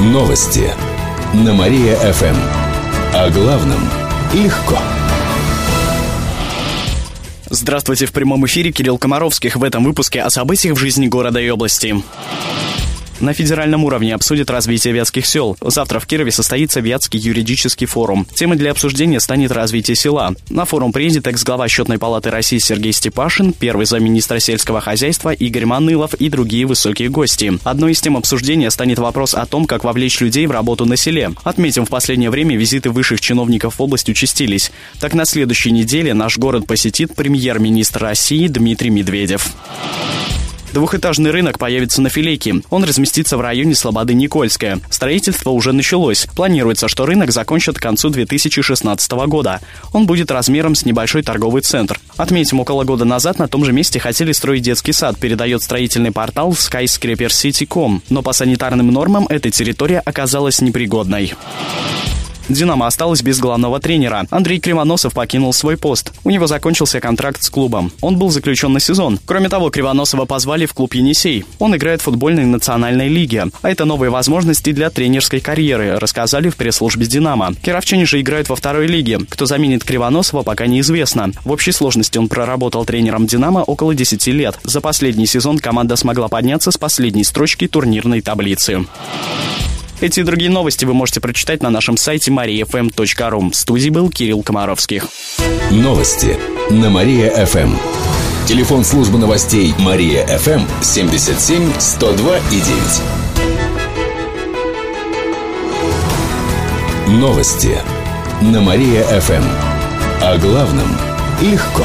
Новости на Мария-ФМ. О главном легко. Здравствуйте, в прямом эфире Кирилл Комаровских. В этом выпуске о событиях в жизни города и области на федеральном уровне обсудят развитие вятских сел. Завтра в Кирове состоится Вятский юридический форум. Темой для обсуждения станет развитие села. На форум приедет экс-глава Счетной палаты России Сергей Степашин, первый замминистра сельского хозяйства Игорь Манылов и другие высокие гости. Одной из тем обсуждения станет вопрос о том, как вовлечь людей в работу на селе. Отметим, в последнее время визиты высших чиновников в область участились. Так на следующей неделе наш город посетит премьер-министр России Дмитрий Медведев. Двухэтажный рынок появится на Филейке. Он разместится в районе Слободы Никольская. Строительство уже началось. Планируется, что рынок закончат к концу 2016 года. Он будет размером с небольшой торговый центр. Отметим, около года назад на том же месте хотели строить детский сад, передает строительный портал skyscrapercity.com. Но по санитарным нормам эта территория оказалась непригодной. «Динамо» осталось без главного тренера. Андрей Кривоносов покинул свой пост. У него закончился контракт с клубом. Он был заключен на сезон. Кроме того, Кривоносова позвали в клуб «Енисей». Он играет в футбольной национальной лиге. А это новые возможности для тренерской карьеры, рассказали в пресс-службе «Динамо». Кировчане же играют во второй лиге. Кто заменит Кривоносова, пока неизвестно. В общей сложности он проработал тренером «Динамо» около 10 лет. За последний сезон команда смогла подняться с последней строчки турнирной таблицы. Эти и другие новости вы можете прочитать на нашем сайте mariafm.ru. В студии был Кирилл Комаровских. Новости на Мария-ФМ. Телефон службы новостей Мария-ФМ 77 102 и 9. Новости на Мария-ФМ. О главном легко.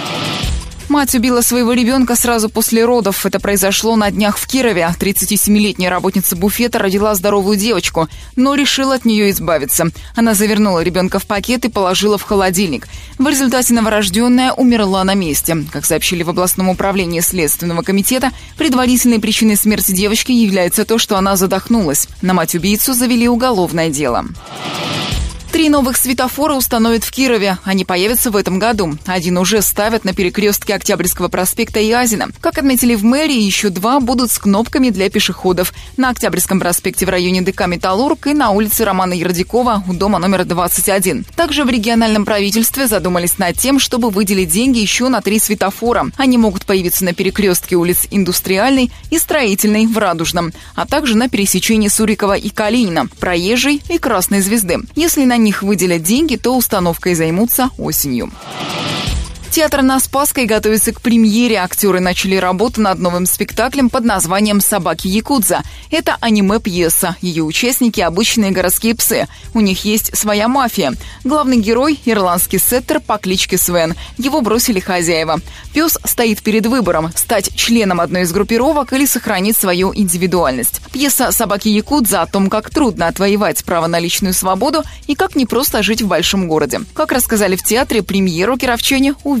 Мать убила своего ребенка сразу после родов. Это произошло на днях в Кирове. 37-летняя работница буфета родила здоровую девочку, но решила от нее избавиться. Она завернула ребенка в пакет и положила в холодильник. В результате новорожденная умерла на месте. Как сообщили в областном управлении Следственного комитета, предварительной причиной смерти девочки является то, что она задохнулась. На мать-убийцу завели уголовное дело. Три новых светофора установят в Кирове. Они появятся в этом году. Один уже ставят на перекрестке Октябрьского проспекта и Азина. Как отметили в мэрии, еще два будут с кнопками для пешеходов. На Октябрьском проспекте в районе ДК «Металлург» и на улице Романа Ярдикова у дома номер 21. Также в региональном правительстве задумались над тем, чтобы выделить деньги еще на три светофора. Они могут появиться на перекрестке улиц Индустриальной и Строительной в Радужном, а также на пересечении Сурикова и Калинина, Проезжей и Красной Звезды. Если на них выделят деньги, то установкой займутся осенью. Театр на Спасской готовится к премьере. Актеры начали работу над новым спектаклем под названием «Собаки Якудза». Это аниме-пьеса. Ее участники – обычные городские псы. У них есть своя мафия. Главный герой – ирландский сеттер по кличке Свен. Его бросили хозяева. Пес стоит перед выбором – стать членом одной из группировок или сохранить свою индивидуальность. Пьеса «Собаки Якудза» о том, как трудно отвоевать право на личную свободу и как непросто жить в большом городе. Как рассказали в театре, премьеру кировчане увидели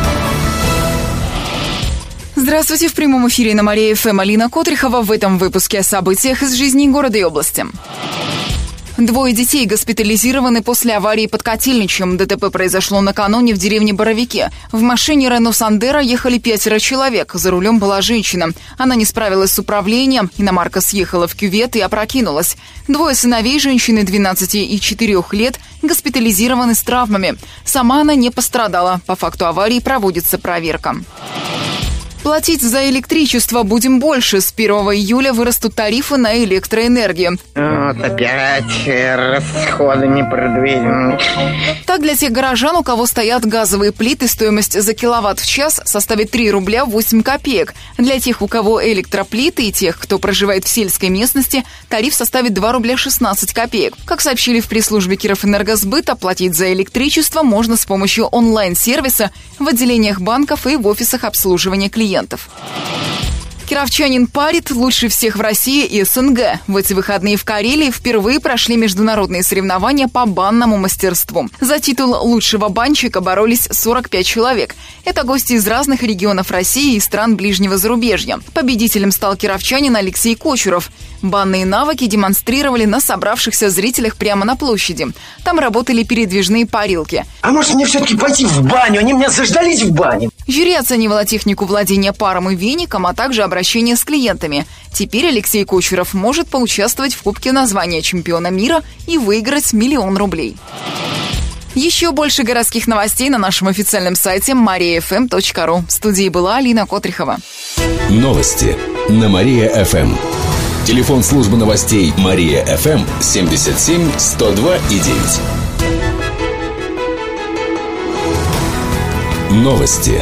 Здравствуйте, в прямом эфире на Мария ФМ Алина Котрихова в этом выпуске о событиях из жизни города и области. Двое детей госпитализированы после аварии под Котельничем. ДТП произошло накануне в деревне Боровике. В машине Рено Сандера ехали пятеро человек. За рулем была женщина. Она не справилась с управлением. Иномарка съехала в кювет и опрокинулась. Двое сыновей женщины 12 и 4 лет госпитализированы с травмами. Сама она не пострадала. По факту аварии проводится проверка. Платить за электричество будем больше. С 1 июля вырастут тарифы на электроэнергию. Вот опять расходы не продвинем. Так, для тех горожан, у кого стоят газовые плиты, стоимость за киловатт в час составит 3 рубля 8 копеек. Для тех, у кого электроплиты и тех, кто проживает в сельской местности, тариф составит 2 рубля 16 копеек. Как сообщили в пресс-службе Кировэнергосбыт, оплатить за электричество можно с помощью онлайн-сервиса в отделениях банков и в офисах обслуживания клиентов. Кировчанин парит лучше всех в России и СНГ. В эти выходные в Карелии впервые прошли международные соревнования по банному мастерству. За титул лучшего банщика боролись 45 человек. Это гости из разных регионов России и стран ближнего зарубежья. Победителем стал кировчанин Алексей Кочуров. Банные навыки демонстрировали на собравшихся зрителях прямо на площади. Там работали передвижные парилки. А может мне все-таки пойти в баню? Они меня заждались в бане. Жюри оценивало технику владения паром и веником, а также обращение с клиентами. Теперь Алексей Кучеров может поучаствовать в Кубке названия чемпиона мира и выиграть миллион рублей. Еще больше городских новостей на нашем официальном сайте mariafm.ru. В студии была Алина Котрихова. Новости на Мария-ФМ. Телефон службы новостей Мария-ФМ 77 102 и 9. Новости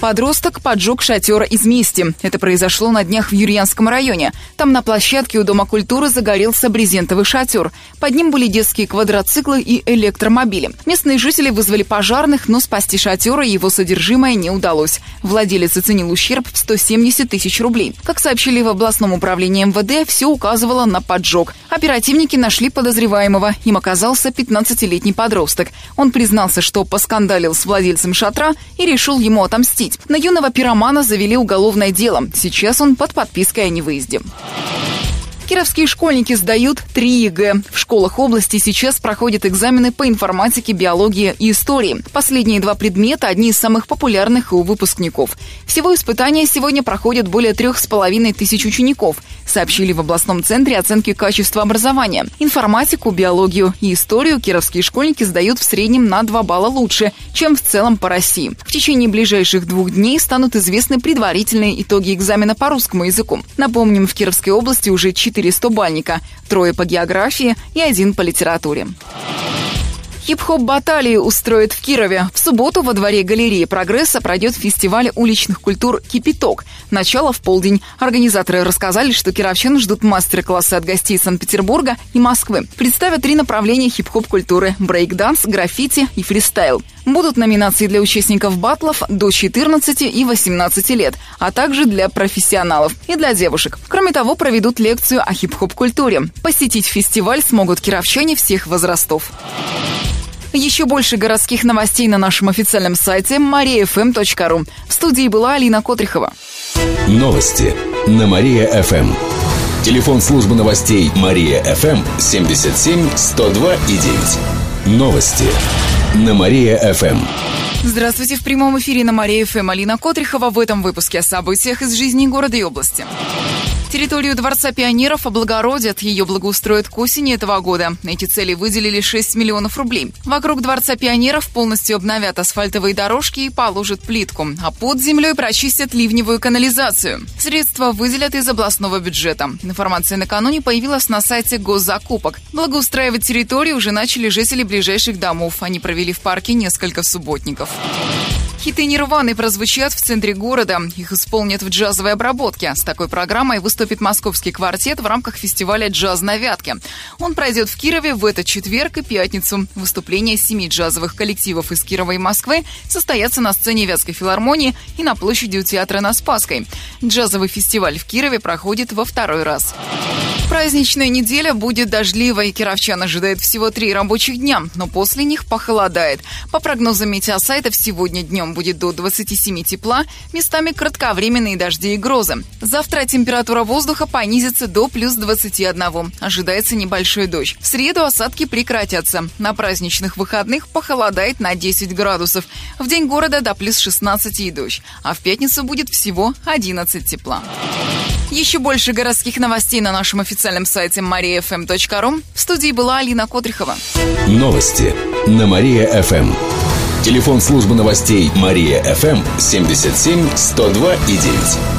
Подросток поджег шатер из мести. Это произошло на днях в Юрьянском районе. Там на площадке у Дома культуры загорелся брезентовый шатер. Под ним были детские квадроциклы и электромобили. Местные жители вызвали пожарных, но спасти шатер и его содержимое не удалось. Владелец оценил ущерб в 170 тысяч рублей. Как сообщили в областном управлении МВД, все указывало на поджог. Оперативники нашли подозреваемого. Им оказался 15-летний подросток. Он признался, что поскандалил с владельцем шатра и решил ему отомстить отомстить. На юного пиромана завели уголовное дело. Сейчас он под подпиской о невыезде. Кировские школьники сдают 3 ЕГЭ. В школах области сейчас проходят экзамены по информатике, биологии и истории. Последние два предмета – одни из самых популярных у выпускников. Всего испытания сегодня проходят более трех с половиной тысяч учеников, сообщили в областном центре оценки качества образования. Информатику, биологию и историю кировские школьники сдают в среднем на 2 балла лучше, чем в целом по России. В течение ближайших двух дней станут известны предварительные итоги экзамена по русскому языку. Напомним, в Кировской области уже 4 4 100-бальника, трое по географии и один по литературе. Хип-хоп баталии устроят в Кирове. В субботу во дворе галереи «Прогресса» пройдет фестиваль уличных культур «Кипяток». Начало в полдень. Организаторы рассказали, что кировчан ждут мастер-классы от гостей Санкт-Петербурга и Москвы. Представят три направления хип-хоп культуры – брейк-данс, граффити и фристайл. Будут номинации для участников батлов до 14 и 18 лет, а также для профессионалов и для девушек. Кроме того, проведут лекцию о хип-хоп культуре. Посетить фестиваль смогут кировчане всех возрастов. Еще больше городских новостей на нашем официальном сайте mariafm.ru. В студии была Алина Котрихова. Новости на Мария-ФМ. Телефон службы новостей Мария-ФМ 77 102 и 9. Новости на Мария-ФМ. Здравствуйте, в прямом эфире на Мария-ФМ Алина Котрихова в этом выпуске о событиях из жизни города и области. Территорию Дворца пионеров облагородят, ее благоустроят к осени этого года. Эти цели выделили 6 миллионов рублей. Вокруг Дворца пионеров полностью обновят асфальтовые дорожки и положат плитку, а под землей прочистят ливневую канализацию. Средства выделят из областного бюджета. Информация накануне появилась на сайте госзакупок. Благоустраивать территорию уже начали жители ближайших домов. Они провели в парке несколько субботников. Хиты Нирваны прозвучат в центре города. Их исполнят в джазовой обработке. С такой программой выступит московский квартет в рамках фестиваля «Джаз на Вятке». Он пройдет в Кирове в этот четверг и пятницу. Выступления семи джазовых коллективов из Кирова и Москвы состоятся на сцене Вятской филармонии и на площади у театра на Спасской. Джазовый фестиваль в Кирове проходит во второй раз. Праздничная неделя будет дождливой. Кировчан ожидает всего три рабочих дня, но после них похолодает. По прогнозам метеосайтов, сегодня днем будет до 27 тепла, местами кратковременные дожди и грозы. Завтра температура воздуха понизится до плюс 21. Ожидается небольшой дождь. В среду осадки прекратятся. На праздничных выходных похолодает на 10 градусов. В день города до плюс 16 и дождь. А в пятницу будет всего 11 тепла. Еще больше городских новостей на нашем официальном сайте mariafm.ru. В студии была Алина Котрихова. Новости на Мария-ФМ. Телефон службы новостей Мария-ФМ 77 102 и 9.